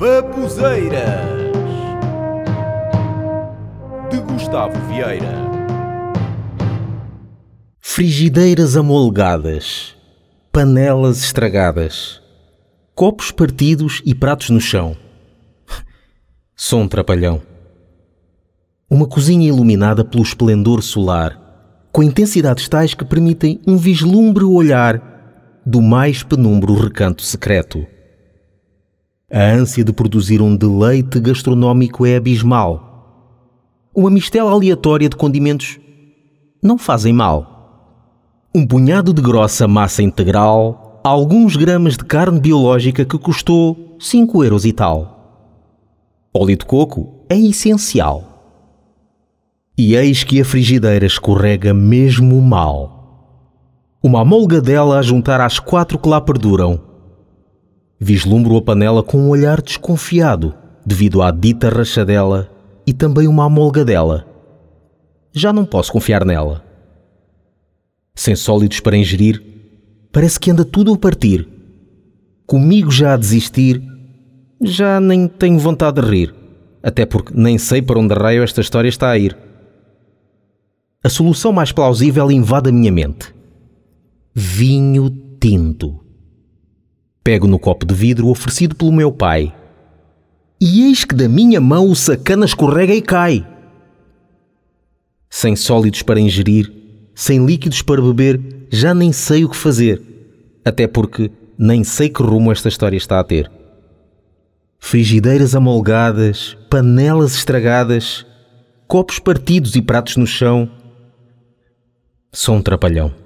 Babuzeiras de Gustavo Vieira. Frigideiras amolgadas, panelas estragadas, copos partidos e pratos no chão. Som trapalhão. Uma cozinha iluminada pelo esplendor solar, com intensidades tais que permitem um vislumbre olhar do mais penumbro recanto secreto. A ânsia de produzir um deleite gastronómico é abismal. Uma mistela aleatória de condimentos não fazem mal. Um punhado de grossa massa integral, alguns gramas de carne biológica que custou 5 euros e tal. Óleo de coco é essencial. E eis que a frigideira escorrega mesmo mal. Uma amolgadela a juntar às quatro que lá perduram Vislumbro a panela com um olhar desconfiado devido à dita rachadela e também uma amolgadela. Já não posso confiar nela. Sem sólidos para ingerir, parece que anda tudo a partir. Comigo já a desistir, já nem tenho vontade de rir, até porque nem sei para onde raio esta história está a ir. A solução mais plausível invade a minha mente. Vinho tinto. Pego no copo de vidro oferecido pelo meu pai. E eis que da minha mão o sacana escorrega e cai. Sem sólidos para ingerir, sem líquidos para beber, já nem sei o que fazer. Até porque nem sei que rumo esta história está a ter. Frigideiras amolgadas, panelas estragadas, copos partidos e pratos no chão. Sou um trapalhão.